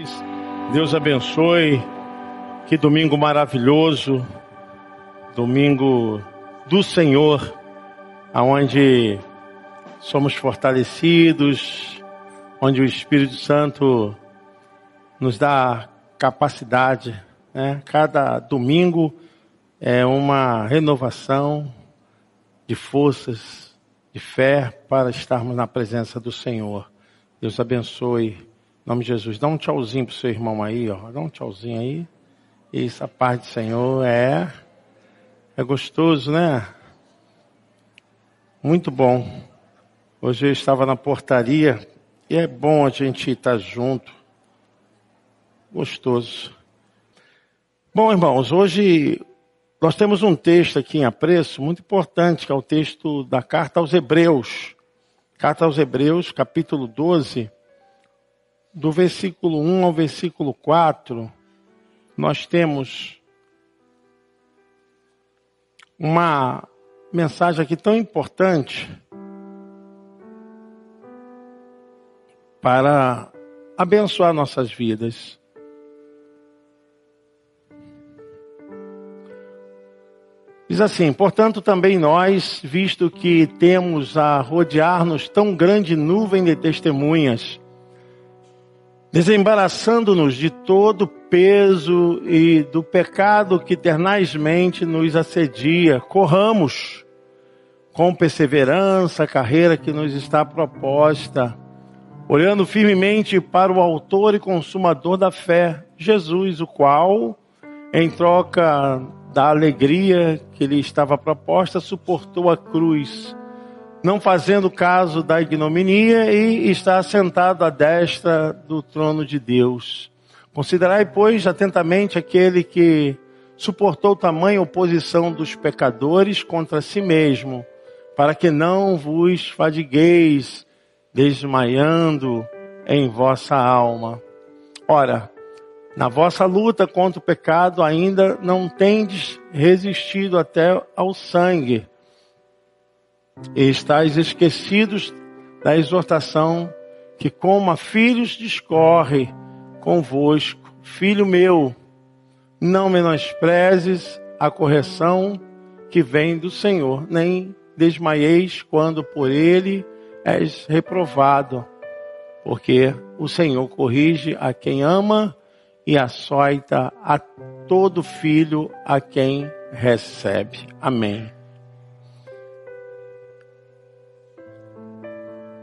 vocês. Deus abençoe. Que domingo maravilhoso. Domingo do Senhor, aonde somos fortalecidos, onde o Espírito Santo nos dá capacidade, né? Cada domingo é uma renovação de forças, de fé para estarmos na presença do Senhor. Deus abençoe. Em nome de Jesus. Dá um tchauzinho pro seu irmão aí, ó. Dá um tchauzinho aí. Isso, a paz do Senhor é é gostoso, né? Muito bom. Hoje eu estava na portaria e é bom a gente estar junto. Gostoso. Bom, irmãos, hoje nós temos um texto aqui em apreço muito importante, que é o texto da carta aos Hebreus. Carta aos Hebreus, capítulo 12, do versículo 1 ao versículo 4, nós temos uma mensagem aqui tão importante para abençoar nossas vidas. Diz assim: portanto, também nós, visto que temos a rodear-nos tão grande nuvem de testemunhas, desembaraçando-nos de todo peso e do pecado que ternazmente nos assedia, corramos com perseverança a carreira que nos está proposta, olhando firmemente para o Autor e Consumador da fé, Jesus, o qual, em troca da alegria que lhe estava proposta, suportou a cruz, não fazendo caso da ignominia e está sentado à destra do trono de Deus. Considerai, pois, atentamente aquele que suportou tamanha oposição dos pecadores contra si mesmo, para que não vos fadigueis desmaiando em vossa alma. Ora, na vossa luta contra o pecado ainda não tendes resistido até ao sangue. E estáis esquecidos da exortação que como a filhos discorre convosco. Filho meu, não menosprezes a correção que vem do Senhor, nem desmaieis quando por ele és reprovado, porque o Senhor corrige a quem ama e açoita a todo filho a quem recebe. Amém.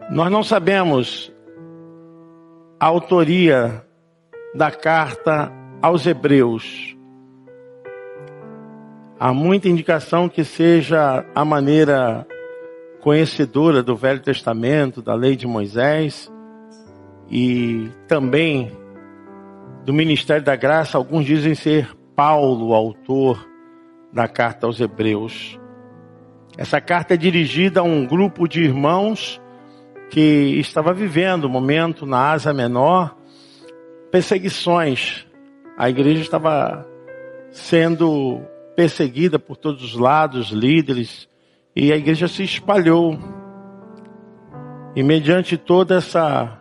Nós não sabemos a autoria da carta aos Hebreus. Há muita indicação que seja a maneira conhecedora do Velho Testamento, da lei de Moisés e também do ministério da graça, alguns dizem ser Paulo, autor da carta aos Hebreus. Essa carta é dirigida a um grupo de irmãos que estava vivendo um momento na Ásia Menor, perseguições. A igreja estava sendo perseguida por todos os lados, líderes, e a igreja se espalhou. E mediante toda essa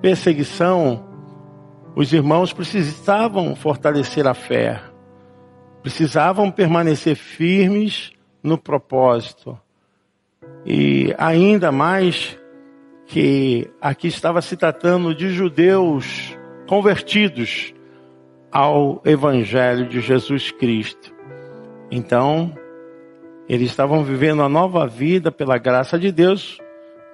perseguição, os irmãos precisavam fortalecer a fé, precisavam permanecer firmes no propósito. E ainda mais que aqui estava se tratando de judeus convertidos ao Evangelho de Jesus Cristo. Então, eles estavam vivendo a nova vida pela graça de Deus,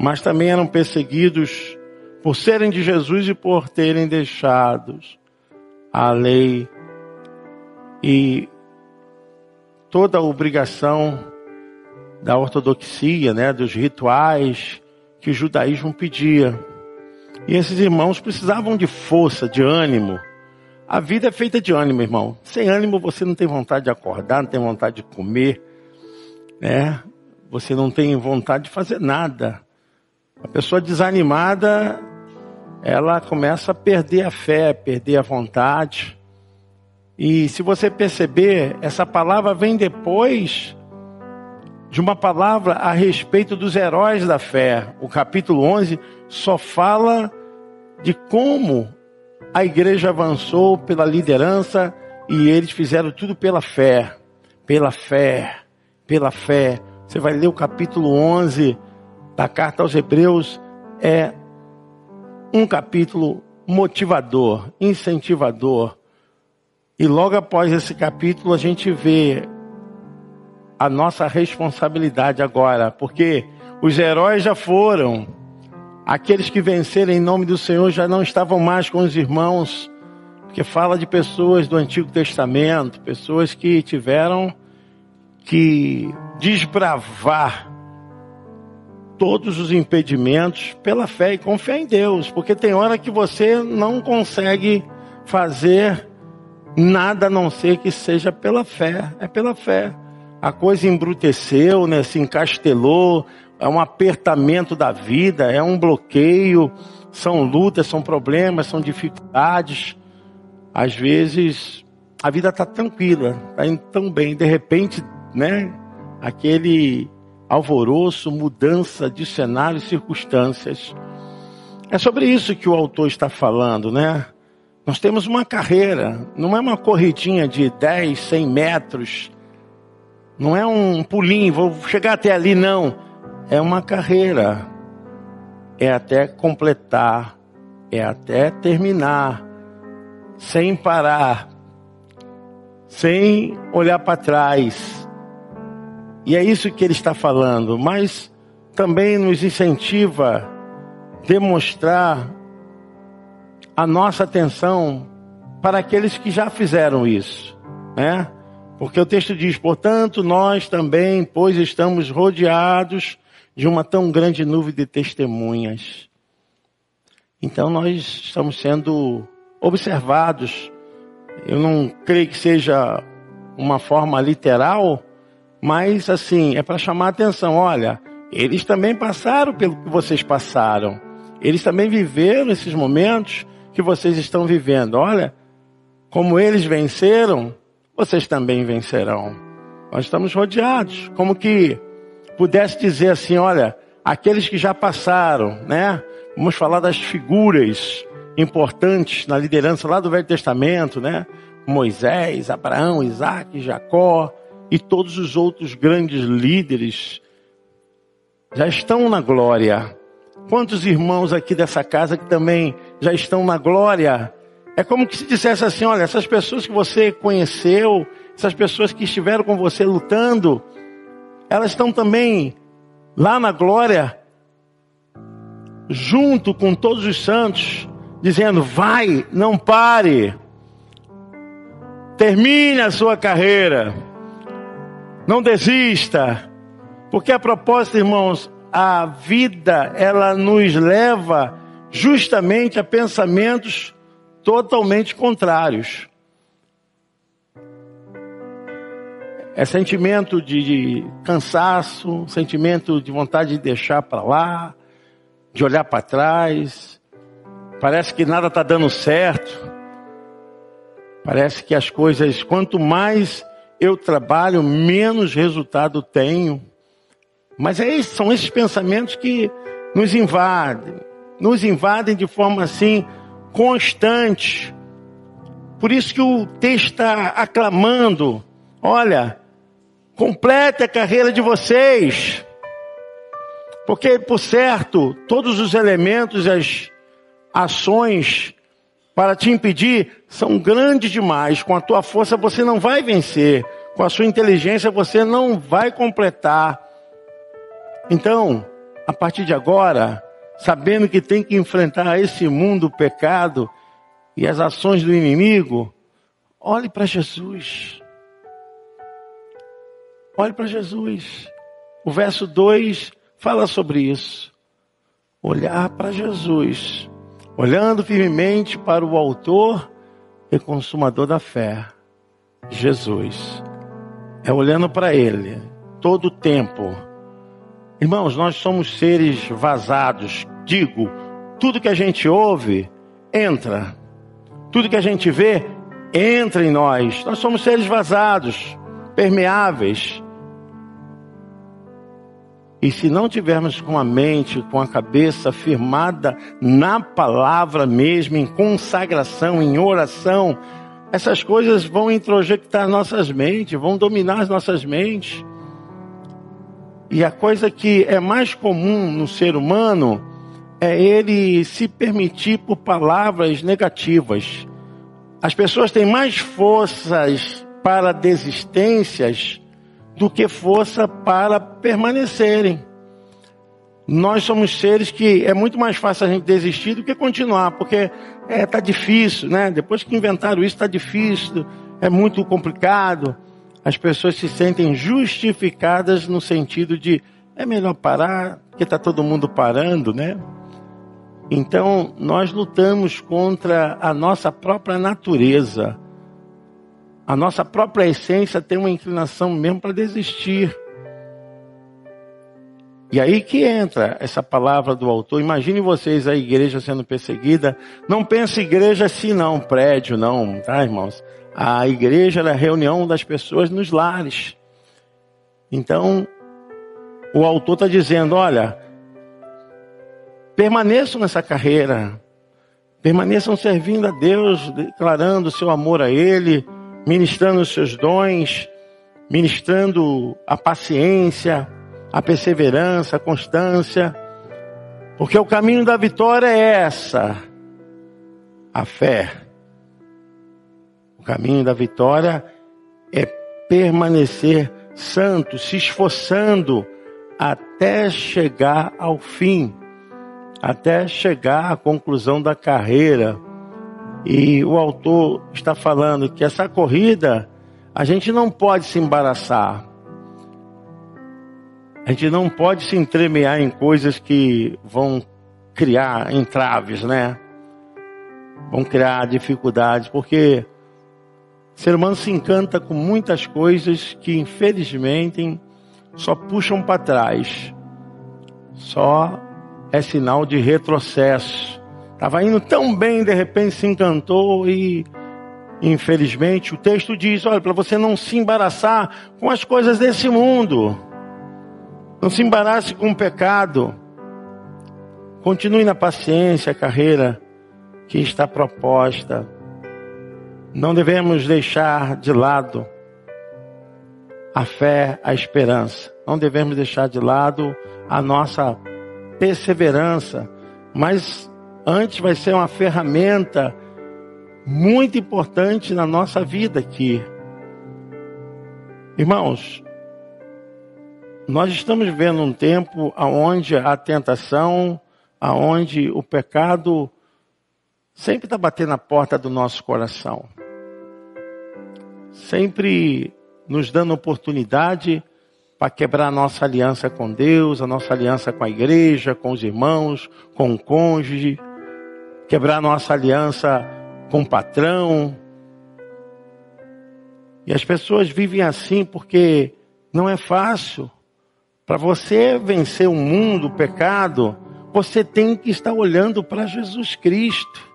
mas também eram perseguidos por serem de Jesus e por terem deixado a lei e toda a obrigação da ortodoxia, né, dos rituais que o judaísmo pedia. E esses irmãos precisavam de força, de ânimo. A vida é feita de ânimo, irmão. Sem ânimo você não tem vontade de acordar, não tem vontade de comer, né? Você não tem vontade de fazer nada. A pessoa desanimada, ela começa a perder a fé, perder a vontade. E se você perceber, essa palavra vem depois de uma palavra a respeito dos heróis da fé. O capítulo 11 só fala de como a igreja avançou pela liderança e eles fizeram tudo pela fé, pela fé, pela fé. Você vai ler o capítulo 11 da carta aos Hebreus, é um capítulo motivador, incentivador. E logo após esse capítulo a gente vê a nossa responsabilidade agora, porque os heróis já foram, aqueles que venceram em nome do Senhor já não estavam mais com os irmãos, porque fala de pessoas do Antigo Testamento, pessoas que tiveram que desbravar todos os impedimentos pela fé e confiar em Deus, porque tem hora que você não consegue fazer nada a não ser que seja pela fé, é pela fé. A coisa embruteceu, né, se encastelou, é um apertamento da vida, é um bloqueio, são lutas, são problemas, são dificuldades. Às vezes a vida está tranquila, está indo tão bem, de repente, né, aquele alvoroço, mudança de cenário e circunstâncias. É sobre isso que o autor está falando, né? Nós temos uma carreira, não é uma corridinha de 10, 100 metros, não é um pulinho, vou chegar até ali, não. É uma carreira, é até completar, é até terminar, sem parar, sem olhar para trás e é isso que ele está falando, mas também nos incentiva a demonstrar a nossa atenção para aqueles que já fizeram isso, né? Porque o texto diz, portanto, nós também, pois estamos rodeados de uma tão grande nuvem de testemunhas. Então nós estamos sendo observados. Eu não creio que seja uma forma literal, mas assim, é para chamar a atenção, olha, eles também passaram pelo que vocês passaram. Eles também viveram esses momentos que vocês estão vivendo. Olha, como eles venceram, vocês também vencerão. Nós estamos rodeados, como que pudesse dizer assim, olha, aqueles que já passaram, né? Vamos falar das figuras importantes na liderança lá do Velho Testamento, né? Moisés, Abraão, Isaac, Jacó, e todos os outros grandes líderes já estão na glória. Quantos irmãos aqui dessa casa que também já estão na glória? É como que se dissesse assim: olha, essas pessoas que você conheceu, essas pessoas que estiveram com você lutando, elas estão também lá na glória, junto com todos os santos, dizendo: vai, não pare, termine a sua carreira. Não desista, porque a propósito, irmãos, a vida ela nos leva justamente a pensamentos totalmente contrários. É sentimento de, de cansaço, sentimento de vontade de deixar para lá, de olhar para trás. Parece que nada está dando certo. Parece que as coisas, quanto mais eu trabalho, menos resultado tenho. Mas é isso, são esses pensamentos que nos invadem, nos invadem de forma assim constante. Por isso que o texto está aclamando: olha, complete a carreira de vocês. Porque, por certo, todos os elementos, as ações para te impedir são grandes demais. Com a tua força você não vai vencer. Com a sua inteligência você não vai completar. Então, a partir de agora, sabendo que tem que enfrentar esse mundo, o pecado e as ações do inimigo, olhe para Jesus. Olhe para Jesus. O verso 2 fala sobre isso. Olhar para Jesus olhando firmemente para o Autor e Consumador da fé, Jesus. É olhando para Ele todo o tempo. Irmãos, nós somos seres vazados. Digo, tudo que a gente ouve entra, tudo que a gente vê entra em nós. Nós somos seres vazados, permeáveis. E se não tivermos com a mente, com a cabeça firmada na palavra mesmo, em consagração, em oração, essas coisas vão introjectar nossas mentes, vão dominar as nossas mentes. E a coisa que é mais comum no ser humano é ele se permitir por palavras negativas. As pessoas têm mais forças para desistências do que força para permanecerem. Nós somos seres que é muito mais fácil a gente desistir do que continuar, porque é tá difícil, né? Depois que inventaram isso, tá difícil, é muito complicado. As pessoas se sentem justificadas no sentido de é melhor parar, porque tá todo mundo parando, né? Então, nós lutamos contra a nossa própria natureza. A nossa própria essência tem uma inclinação mesmo para desistir. E aí que entra essa palavra do autor. Imagine vocês a igreja sendo perseguida. Não pense igreja assim não, prédio não, tá irmãos? A igreja é a reunião das pessoas nos lares. Então, o autor está dizendo, olha, permaneçam nessa carreira, permaneçam servindo a Deus, declarando o seu amor a Ele, ministrando os seus dons, ministrando a paciência, a perseverança, a constância, porque o caminho da vitória é essa, a fé. O caminho da vitória é permanecer santo, se esforçando até chegar ao fim, até chegar à conclusão da carreira e o autor está falando que essa corrida a gente não pode se embaraçar. A gente não pode se entremear em coisas que vão criar entraves, né? Vão criar dificuldades, porque ser humano se encanta com muitas coisas que infelizmente só puxam para trás. Só é sinal de retrocesso. Estava indo tão bem, de repente se encantou e, infelizmente, o texto diz: olha, para você não se embaraçar com as coisas desse mundo, não se embarace com o pecado, continue na paciência a carreira que está proposta. Não devemos deixar de lado a fé, a esperança. Não devemos deixar de lado a nossa perseverança, mas Antes vai ser uma ferramenta muito importante na nossa vida aqui. Irmãos, nós estamos vivendo um tempo onde a tentação, aonde o pecado sempre está batendo na porta do nosso coração. Sempre nos dando oportunidade para quebrar a nossa aliança com Deus, a nossa aliança com a igreja, com os irmãos, com o cônjuge quebrar nossa aliança com o patrão. E as pessoas vivem assim porque não é fácil. Para você vencer o mundo, o pecado, você tem que estar olhando para Jesus Cristo.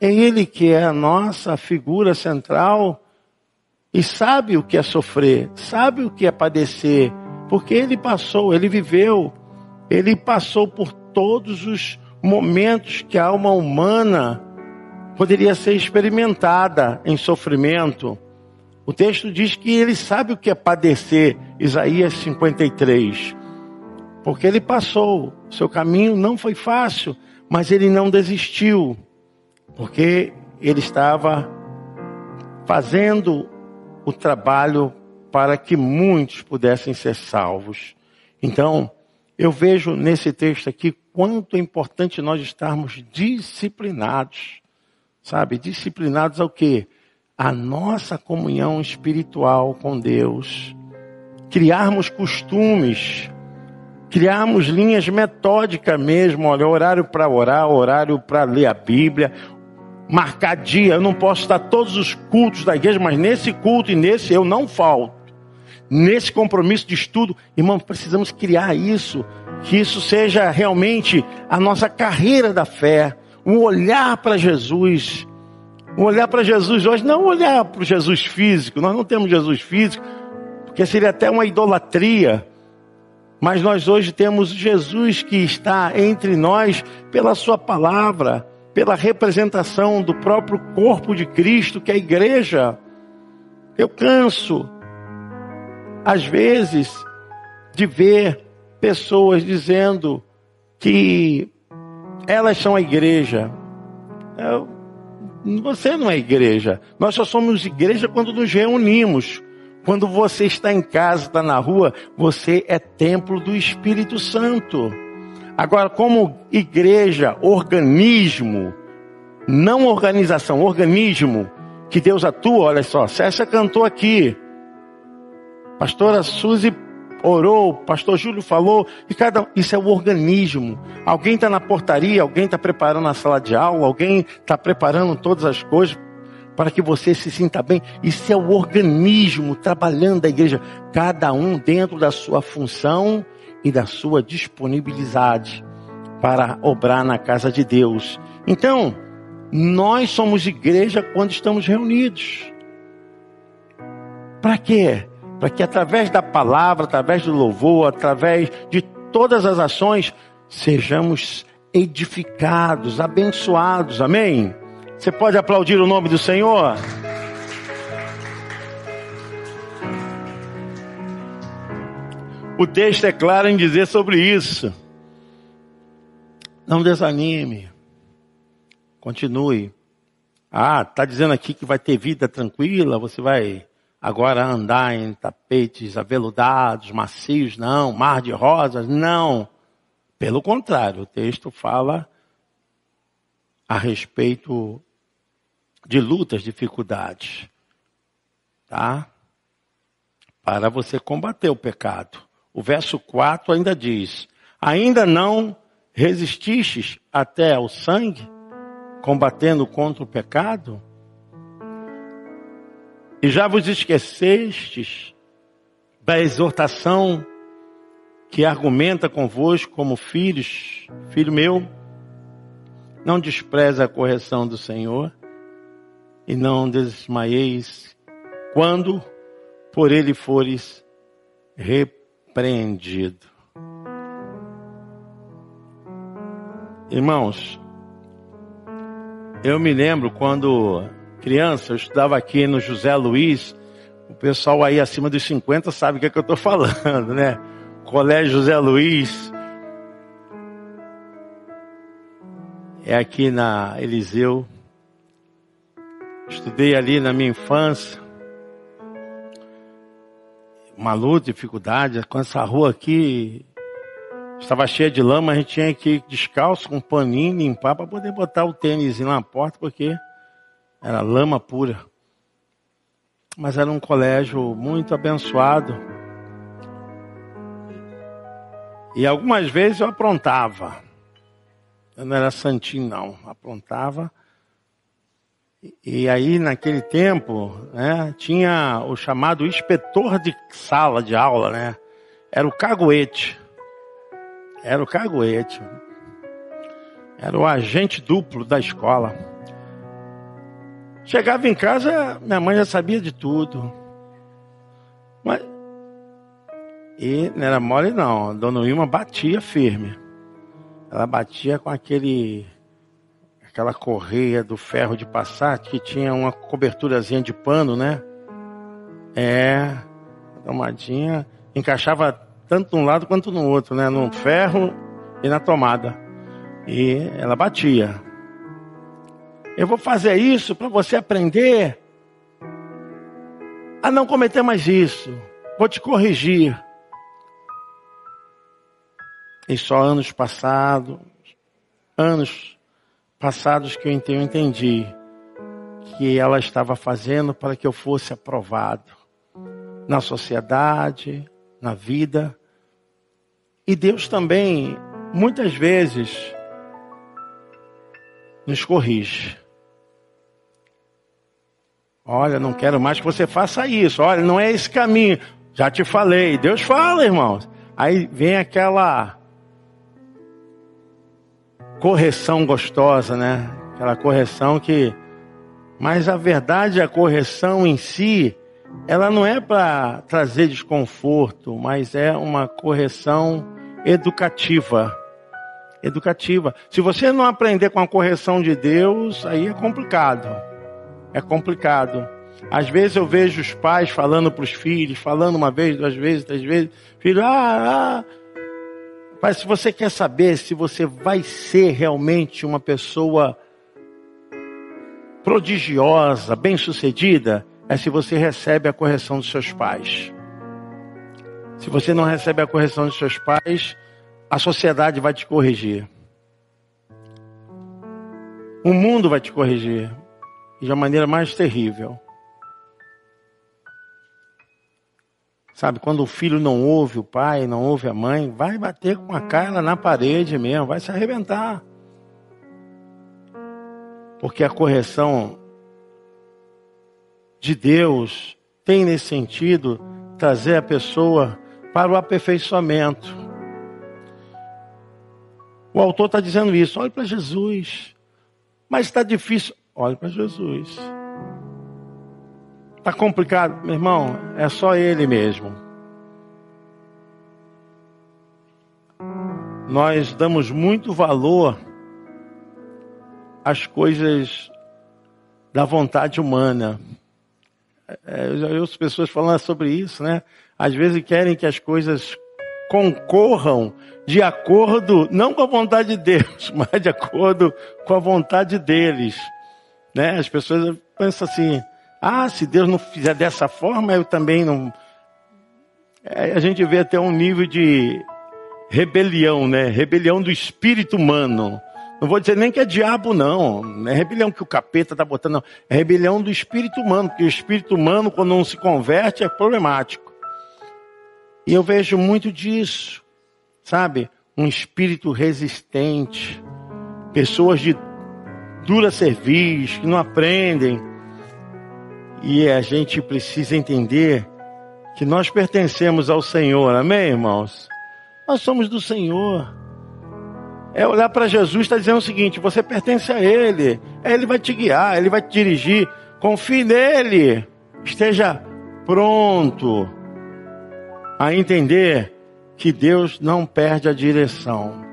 É Ele que é a nossa figura central e sabe o que é sofrer, sabe o que é padecer, porque Ele passou, Ele viveu, Ele passou por todos os momentos que a alma humana poderia ser experimentada em sofrimento. O texto diz que ele sabe o que é padecer, Isaías 53. Porque ele passou, seu caminho não foi fácil, mas ele não desistiu, porque ele estava fazendo o trabalho para que muitos pudessem ser salvos. Então, eu vejo nesse texto aqui quanto é importante nós estarmos disciplinados. Sabe? Disciplinados ao quê? A nossa comunhão espiritual com Deus. Criarmos costumes. Criarmos linhas metódicas mesmo. Olha, horário para orar, horário para ler a Bíblia. Marcar dia. Eu não posso estar todos os cultos da igreja, mas nesse culto e nesse eu não falto nesse compromisso de estudo, irmão, precisamos criar isso que isso seja realmente a nossa carreira da fé, um olhar para Jesus, um olhar para Jesus hoje, não olhar para o Jesus físico, nós não temos Jesus físico, porque seria até uma idolatria. Mas nós hoje temos Jesus que está entre nós pela Sua palavra, pela representação do próprio corpo de Cristo, que é a igreja. Eu canso, às vezes, de ver pessoas dizendo que elas são a igreja. Eu, você não é igreja. Nós só somos igreja quando nos reunimos. Quando você está em casa, está na rua, você é templo do Espírito Santo. Agora, como igreja, organismo, não organização, organismo, que Deus atua, olha só, César cantou aqui. Pastora Suzy orou, pastor Júlio falou, e cada isso é o organismo. Alguém está na portaria, alguém está preparando a sala de aula, alguém está preparando todas as coisas para que você se sinta bem. Isso é o organismo trabalhando da igreja, cada um dentro da sua função e da sua disponibilidade para obrar na casa de Deus. Então, nós somos igreja quando estamos reunidos. Para quê? para que através da palavra, através do louvor, através de todas as ações, sejamos edificados, abençoados. Amém? Você pode aplaudir o nome do Senhor? O texto é claro em dizer sobre isso. Não desanime. Continue. Ah, está dizendo aqui que vai ter vida tranquila, você vai agora andar em tapetes aveludados, macios, não, mar de rosas, não. Pelo contrário, o texto fala a respeito de lutas, dificuldades, tá? Para você combater o pecado. O verso 4 ainda diz: Ainda não resististes até ao sangue, combatendo contra o pecado? E já vos esquecestes da exortação que argumenta convosco como filhos, filho meu, não despreze a correção do Senhor e não desmaieis quando por ele fores repreendido. Irmãos, eu me lembro quando criança, eu estudava aqui no José Luiz, o pessoal aí acima dos 50 sabe o que, é que eu estou falando, né? Colégio José Luiz. É aqui na Eliseu. Estudei ali na minha infância. Uma luta, dificuldade. Com essa rua aqui estava cheia de lama, a gente tinha que ir descalço com um paninho limpar para poder botar o tênis na porta, porque era lama pura. Mas era um colégio muito abençoado. E algumas vezes eu aprontava. Eu não era santinho, não. Aprontava. E aí, naquele tempo, né, tinha o chamado inspetor de sala de aula, né? Era o caguete. Era o caguete. Era o agente duplo da escola. Chegava em casa, minha mãe já sabia de tudo. Mas... E não era mole não, a dona Wilma batia firme. Ela batia com aquele aquela correia do ferro de passar que tinha uma coberturazinha de pano, né? É, tomadinha, encaixava tanto num lado quanto no outro, né? No ferro e na tomada. E ela batia. Eu vou fazer isso para você aprender a não cometer mais isso. Vou te corrigir. E só anos passados, anos passados que eu entendi que ela estava fazendo para que eu fosse aprovado na sociedade, na vida. E Deus também, muitas vezes, nos corrige. Olha, não quero mais que você faça isso. Olha, não é esse caminho. Já te falei. Deus fala, irmãos. Aí vem aquela correção gostosa, né? Aquela correção que. Mas a verdade, a correção em si, ela não é para trazer desconforto, mas é uma correção educativa. Educativa. Se você não aprender com a correção de Deus, aí é complicado. É complicado. Às vezes eu vejo os pais falando para os filhos, falando uma vez, duas vezes, três vezes. Filho, ah, ah. Pai, se você quer saber se você vai ser realmente uma pessoa prodigiosa, bem-sucedida, é se você recebe a correção dos seus pais. Se você não recebe a correção dos seus pais, a sociedade vai te corrigir. O mundo vai te corrigir de uma maneira mais terrível. Sabe, quando o filho não ouve o pai, não ouve a mãe, vai bater com a cara na parede mesmo, vai se arrebentar. Porque a correção de Deus tem nesse sentido trazer a pessoa para o aperfeiçoamento. O autor está dizendo isso, olhe para Jesus. Mas está difícil, olhe para Jesus. Está complicado, meu irmão, é só ele mesmo. Nós damos muito valor às coisas da vontade humana. É, eu já ouço pessoas falando sobre isso, né? Às vezes querem que as coisas concorram de acordo, não com a vontade de Deus, mas de acordo com a vontade deles. Né? As pessoas pensam assim, ah, se Deus não fizer dessa forma, eu também não. É, a gente vê até um nível de rebelião, né? Rebelião do espírito humano. Não vou dizer nem que é diabo, não. Não é rebelião que o capeta está botando, não. É rebelião do espírito humano, porque o espírito humano, quando não se converte, é problemático. E eu vejo muito disso, sabe? Um espírito resistente, pessoas de dura cerviz, que não aprendem, e a gente precisa entender que nós pertencemos ao Senhor, amém, irmãos? Nós somos do Senhor. É olhar para Jesus está dizendo o seguinte: você pertence a Ele, Ele vai te guiar, Ele vai te dirigir. Confie nele, esteja pronto a entender que Deus não perde a direção.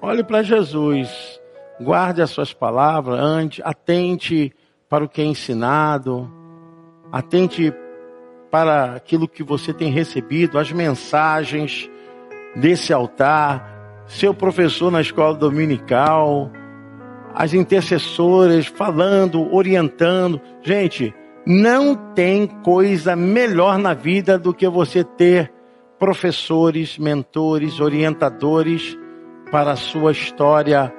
Olhe para Jesus, guarde as suas palavras, ante, atente para o que é ensinado, atente para aquilo que você tem recebido, as mensagens desse altar, seu professor na escola dominical, as intercessoras falando, orientando. Gente, não tem coisa melhor na vida do que você ter professores, mentores, orientadores para a sua história,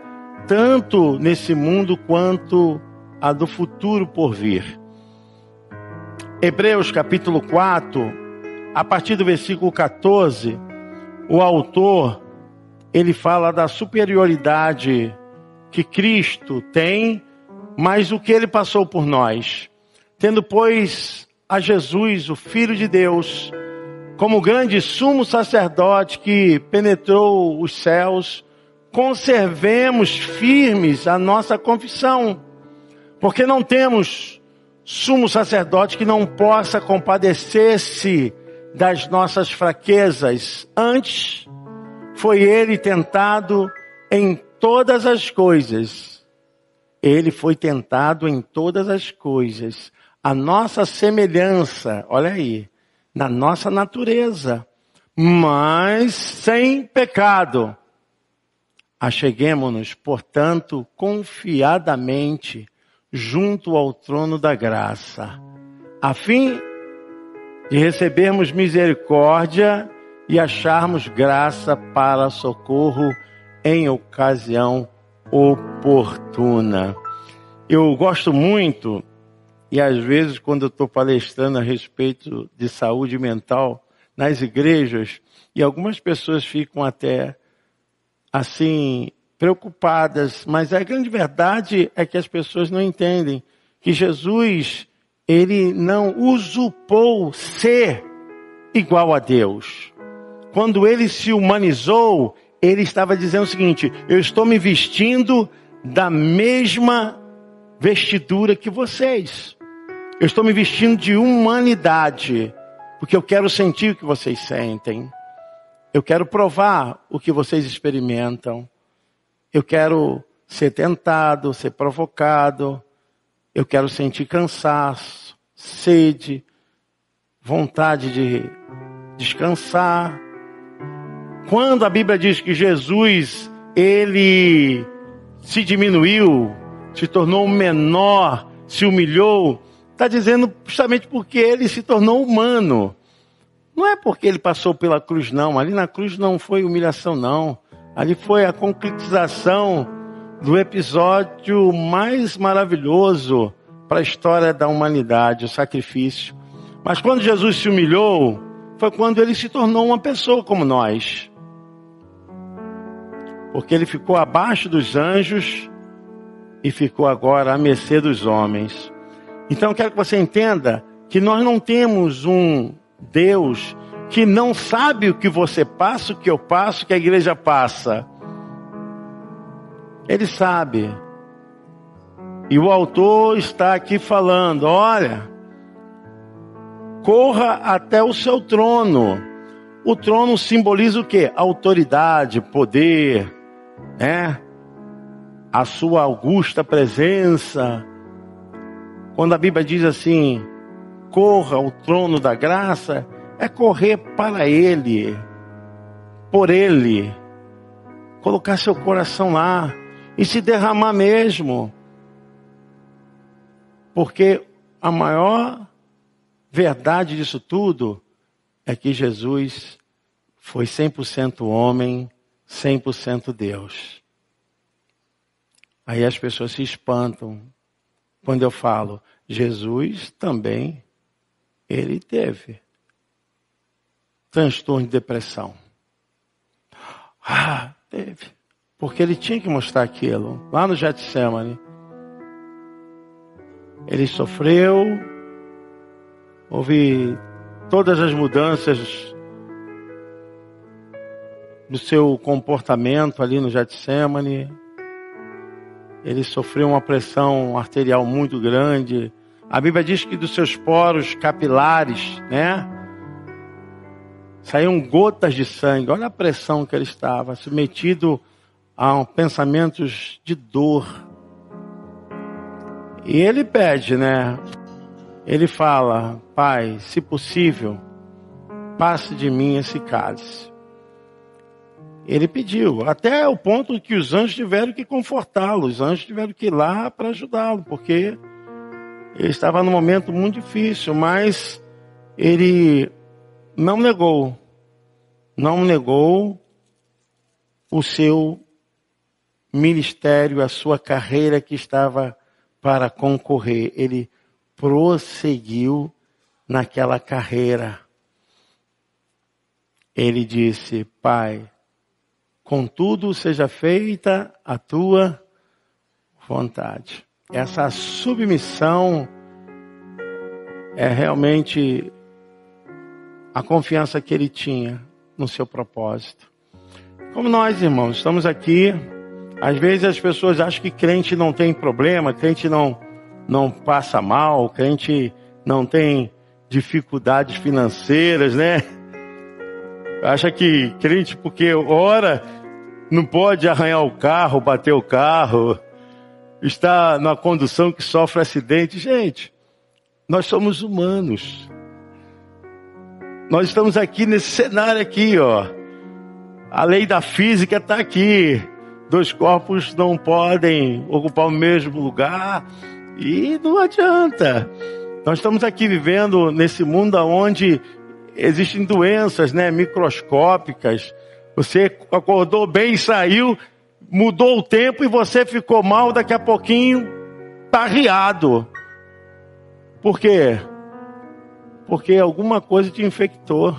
tanto nesse mundo quanto a do futuro por vir. Hebreus capítulo 4, a partir do versículo 14, o autor ele fala da superioridade que Cristo tem, mas o que ele passou por nós. Tendo, pois, a Jesus, o Filho de Deus, como grande sumo sacerdote que penetrou os céus, conservemos firmes a nossa confissão porque não temos sumo sacerdote que não possa compadecer-se das nossas fraquezas. Antes, foi ele tentado em todas as coisas. Ele foi tentado em todas as coisas. A nossa semelhança, olha aí, na nossa natureza, mas sem pecado. Acheguemos-nos, portanto, confiadamente junto ao trono da graça, a fim de recebermos misericórdia e acharmos graça para socorro em ocasião oportuna. Eu gosto muito, e às vezes, quando eu estou palestrando a respeito de saúde mental nas igrejas, e algumas pessoas ficam até assim preocupadas, mas a grande verdade é que as pessoas não entendem que Jesus, ele não usurpou ser igual a Deus. Quando ele se humanizou, ele estava dizendo o seguinte: eu estou me vestindo da mesma vestidura que vocês. Eu estou me vestindo de humanidade, porque eu quero sentir o que vocês sentem. Eu quero provar o que vocês experimentam. Eu quero ser tentado, ser provocado. Eu quero sentir cansaço, sede, vontade de descansar. Quando a Bíblia diz que Jesus, ele se diminuiu, se tornou menor, se humilhou, está dizendo justamente porque ele se tornou humano. Não é porque ele passou pela cruz, não. Ali na cruz não foi humilhação, não. Ali foi a concretização do episódio mais maravilhoso para a história da humanidade, o sacrifício. Mas quando Jesus se humilhou, foi quando ele se tornou uma pessoa como nós. Porque ele ficou abaixo dos anjos e ficou agora à mercê dos homens. Então eu quero que você entenda que nós não temos um Deus que não sabe o que você passa, o que eu passo, o que a igreja passa. Ele sabe. E o autor está aqui falando: olha, corra até o seu trono. O trono simboliza o que? Autoridade, poder, né? A sua augusta presença. Quando a Bíblia diz assim, corra ao trono da graça, é correr para Ele, por Ele, colocar seu coração lá e se derramar mesmo. Porque a maior verdade disso tudo é que Jesus foi 100% homem, 100% Deus. Aí as pessoas se espantam quando eu falo, Jesus também ele teve transtorno de depressão. Ah, teve. Porque ele tinha que mostrar aquilo. Lá no Getsemane. Ele sofreu. Houve todas as mudanças do seu comportamento ali no Getsemane. Ele sofreu uma pressão arterial muito grande a Bíblia diz que dos seus poros capilares, né? Saíam gotas de sangue. Olha a pressão que ele estava, submetido a pensamentos de dor. E ele pede, né? Ele fala: Pai, se possível, passe de mim esse cálice. Ele pediu, até o ponto que os anjos tiveram que confortá-lo, os anjos tiveram que ir lá para ajudá-lo, porque ele estava num momento muito difícil, mas ele não negou, não negou o seu ministério, a sua carreira que estava para concorrer. Ele prosseguiu naquela carreira. Ele disse: Pai, contudo seja feita a tua vontade. Essa submissão é realmente a confiança que ele tinha no seu propósito. Como nós, irmãos, estamos aqui. Às vezes as pessoas acham que crente não tem problema, crente não, não passa mal, crente não tem dificuldades financeiras, né? Acha que crente, porque ora, não pode arranhar o carro, bater o carro, está na condução que sofre acidente. Gente, nós somos humanos. Nós estamos aqui nesse cenário aqui, ó. A lei da física está aqui. Dois corpos não podem ocupar o mesmo lugar e não adianta. Nós estamos aqui vivendo nesse mundo onde existem doenças, né, microscópicas. Você acordou bem e saiu, mudou o tempo e você ficou mal, daqui a pouquinho tá riado. Por quê? Porque alguma coisa te infectou.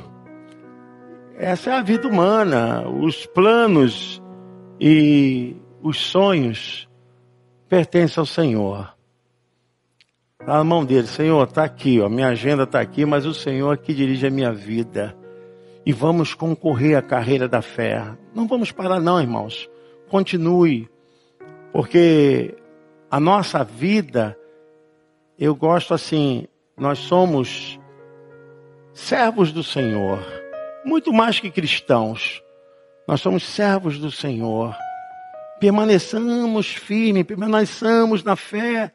Essa é a vida humana. Os planos e os sonhos pertencem ao Senhor. Está na mão dele, Senhor, está aqui, ó, minha agenda está aqui, mas o Senhor é que dirige a minha vida. E vamos concorrer à carreira da fé. Não vamos parar, não, irmãos continue, porque a nossa vida eu gosto assim, nós somos servos do Senhor, muito mais que cristãos. Nós somos servos do Senhor. Permaneçamos firmes, permaneçamos na fé,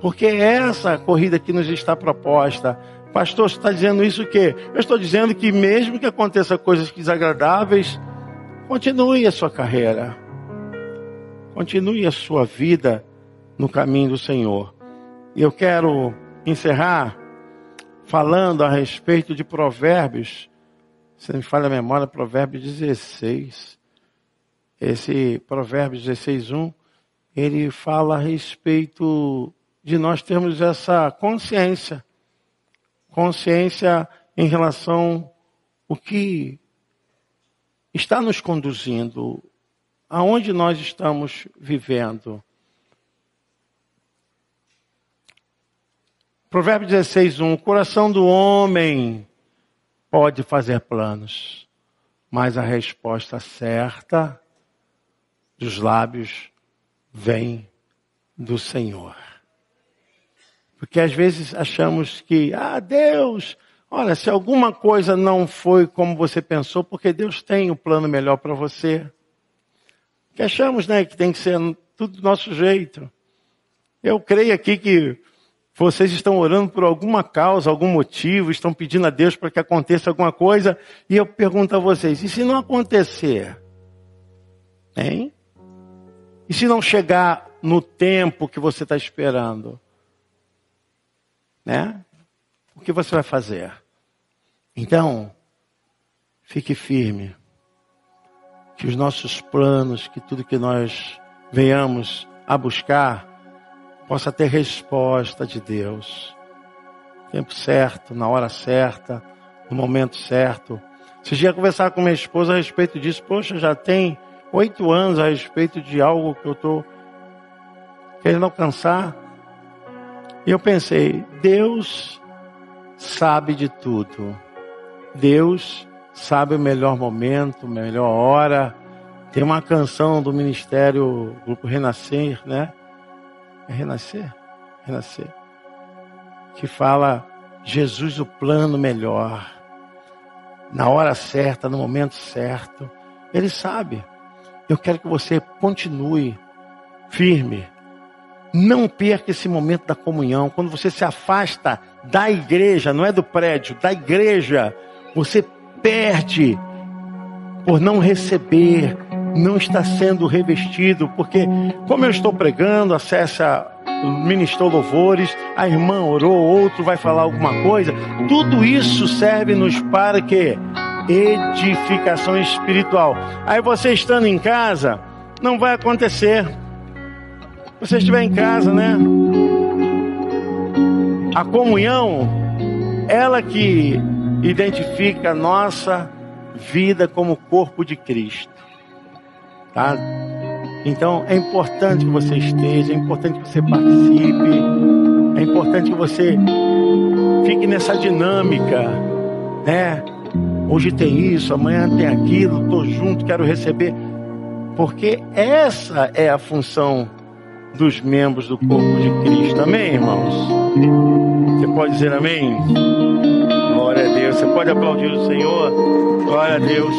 porque é essa corrida que nos está proposta. Pastor, você está dizendo isso o quê? Eu estou dizendo que mesmo que aconteça coisas desagradáveis, continue a sua carreira. Continue a sua vida no caminho do Senhor. E eu quero encerrar falando a respeito de Provérbios. Se me falha a memória, Provérbios 16. Esse Provérbios 16, 1, ele fala a respeito de nós termos essa consciência. Consciência em relação o que está nos conduzindo, aonde nós estamos vivendo. Provérbio 16, 1. O coração do homem pode fazer planos, mas a resposta certa dos lábios vem do Senhor. Porque às vezes achamos que, ah, Deus, olha, se alguma coisa não foi como você pensou, porque Deus tem um plano melhor para você. Que achamos, né, que tem que ser tudo do nosso jeito. Eu creio aqui que vocês estão orando por alguma causa, algum motivo, estão pedindo a Deus para que aconteça alguma coisa, e eu pergunto a vocês: e se não acontecer? Hein? E se não chegar no tempo que você está esperando? Né? O que você vai fazer? Então, fique firme. Que os nossos planos, que tudo que nós venhamos a buscar, possa ter resposta de Deus. Tempo certo, na hora certa, no momento certo. Se dia conversar com minha esposa a respeito disso, poxa, já tem oito anos a respeito de algo que eu estou querendo alcançar. E eu pensei, Deus sabe de tudo. Deus sabe o melhor momento, melhor hora. Tem uma canção do Ministério Grupo Renascer, né? Renascer? Renascer. Que fala Jesus o plano melhor. Na hora certa, no momento certo. Ele sabe. Eu quero que você continue firme. Não perca esse momento da comunhão. Quando você se afasta da igreja, não é do prédio, da igreja, você perde por não receber não está sendo revestido, porque como eu estou pregando, acessa, ministrou louvores, a irmã orou, outro vai falar alguma coisa, tudo isso serve-nos para que edificação espiritual. Aí você estando em casa, não vai acontecer. Você estiver em casa, né? A comunhão, ela que identifica a nossa vida como corpo de Cristo. Tá? Então é importante que você esteja, é importante que você participe, é importante que você fique nessa dinâmica, né? Hoje tem isso, amanhã tem aquilo, estou junto, quero receber. Porque essa é a função dos membros do corpo de Cristo. Amém, irmãos? Você pode dizer amém? Glória a Deus. Você pode aplaudir o Senhor? Glória a Deus.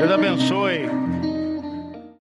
Deus abençoe.